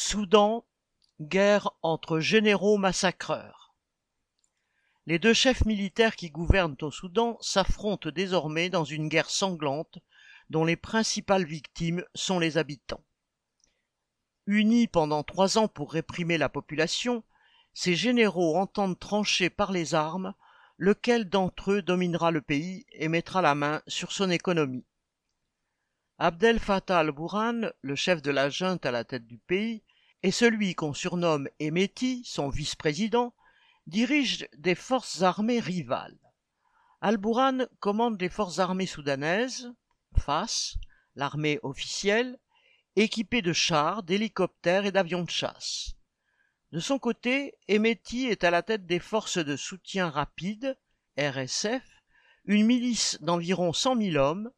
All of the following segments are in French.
Soudan, guerre entre généraux massacreurs. Les deux chefs militaires qui gouvernent au Soudan s'affrontent désormais dans une guerre sanglante dont les principales victimes sont les habitants. Unis pendant trois ans pour réprimer la population, ces généraux entendent trancher par les armes lequel d'entre eux dominera le pays et mettra la main sur son économie. Abdel Fattah al-Bourhan, le chef de la junte à la tête du pays, et celui qu'on surnomme Emeti, son vice-président, dirigent des forces armées rivales. Al-Bourhan commande les forces armées soudanaises, FAS, l'armée officielle, équipée de chars, d'hélicoptères et d'avions de chasse. De son côté, Emeti est à la tête des forces de soutien rapide, RSF, une milice d'environ cent mille hommes,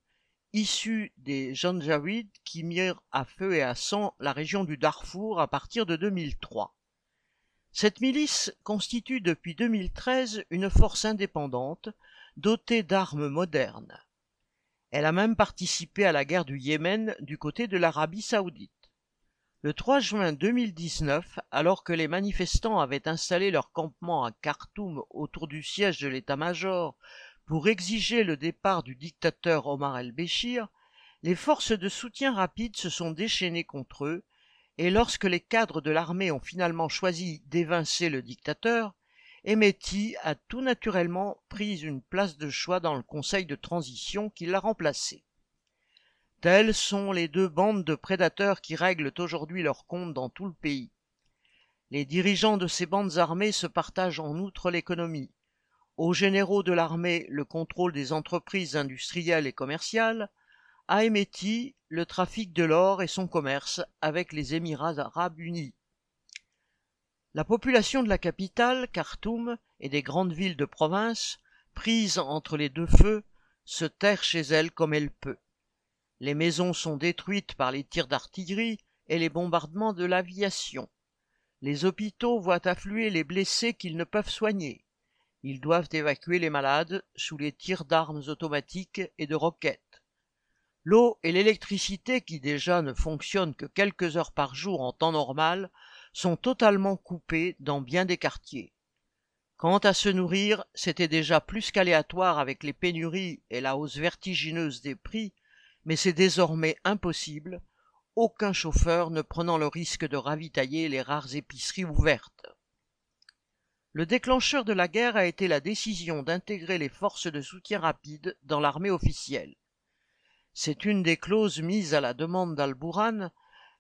issue des Janjaweed qui mirent à feu et à sang la région du Darfour à partir de 2003. Cette milice constitue depuis 2013 une force indépendante, dotée d'armes modernes. Elle a même participé à la guerre du Yémen du côté de l'Arabie saoudite. Le 3 juin 2019, alors que les manifestants avaient installé leur campement à Khartoum autour du siège de l'état-major pour exiger le départ du dictateur Omar el-Béchir, les forces de soutien rapide se sont déchaînées contre eux, et lorsque les cadres de l'armée ont finalement choisi d'évincer le dictateur, Emeti a tout naturellement pris une place de choix dans le conseil de transition qui l'a remplacé. Telles sont les deux bandes de prédateurs qui règlent aujourd'hui leur compte dans tout le pays. Les dirigeants de ces bandes armées se partagent en outre l'économie. Aux généraux de l'armée le contrôle des entreprises industrielles et commerciales, à Emeti le trafic de l'or et son commerce avec les Émirats arabes unis. La population de la capitale, Khartoum, et des grandes villes de province, prises entre les deux feux, se terre chez elle comme elle peut. Les maisons sont détruites par les tirs d'artillerie et les bombardements de l'aviation. Les hôpitaux voient affluer les blessés qu'ils ne peuvent soigner. Ils doivent évacuer les malades sous les tirs d'armes automatiques et de roquettes. L'eau et l'électricité, qui déjà ne fonctionnent que quelques heures par jour en temps normal, sont totalement coupées dans bien des quartiers. Quant à se nourrir, c'était déjà plus qu'aléatoire avec les pénuries et la hausse vertigineuse des prix mais c'est désormais impossible, aucun chauffeur ne prenant le risque de ravitailler les rares épiceries ouvertes. Le déclencheur de la guerre a été la décision d'intégrer les forces de soutien rapide dans l'armée officielle. C'est une des clauses mises à la demande d'Al-Bourhan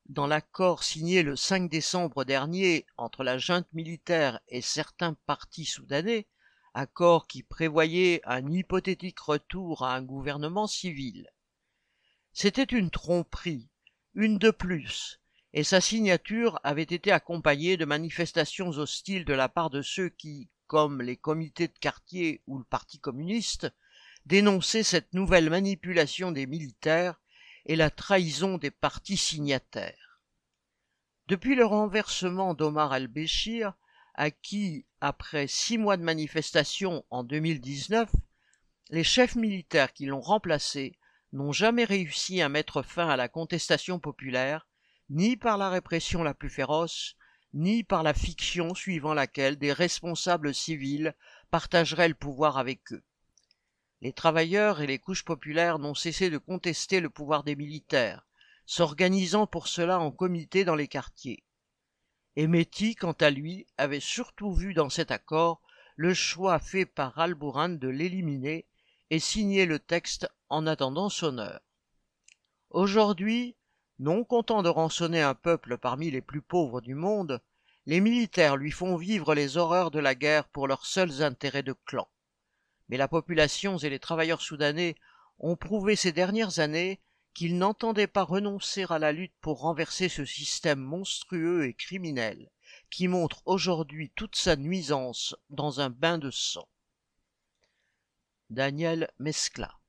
dans l'accord signé le 5 décembre dernier entre la junte militaire et certains partis soudanais, accord qui prévoyait un hypothétique retour à un gouvernement civil. C'était une tromperie, une de plus, et sa signature avait été accompagnée de manifestations hostiles de la part de ceux qui, comme les comités de quartier ou le Parti communiste, dénonçaient cette nouvelle manipulation des militaires et la trahison des partis signataires. Depuis le renversement d'Omar el-Béchir, à qui, après six mois de manifestations en 2019, les chefs militaires qui l'ont remplacé n'ont jamais réussi à mettre fin à la contestation populaire, ni par la répression la plus féroce, ni par la fiction suivant laquelle des responsables civils partageraient le pouvoir avec eux. Les travailleurs et les couches populaires n'ont cessé de contester le pouvoir des militaires, s'organisant pour cela en comité dans les quartiers. Emeti, quant à lui, avait surtout vu dans cet accord le choix fait par Albourhan de l'éliminer et signer le texte en attendant son heure. Aujourd'hui, non content de rançonner un peuple parmi les plus pauvres du monde, les militaires lui font vivre les horreurs de la guerre pour leurs seuls intérêts de clan. Mais la population et les travailleurs soudanais ont prouvé ces dernières années qu'ils n'entendaient pas renoncer à la lutte pour renverser ce système monstrueux et criminel qui montre aujourd'hui toute sa nuisance dans un bain de sang. Daniel Mescla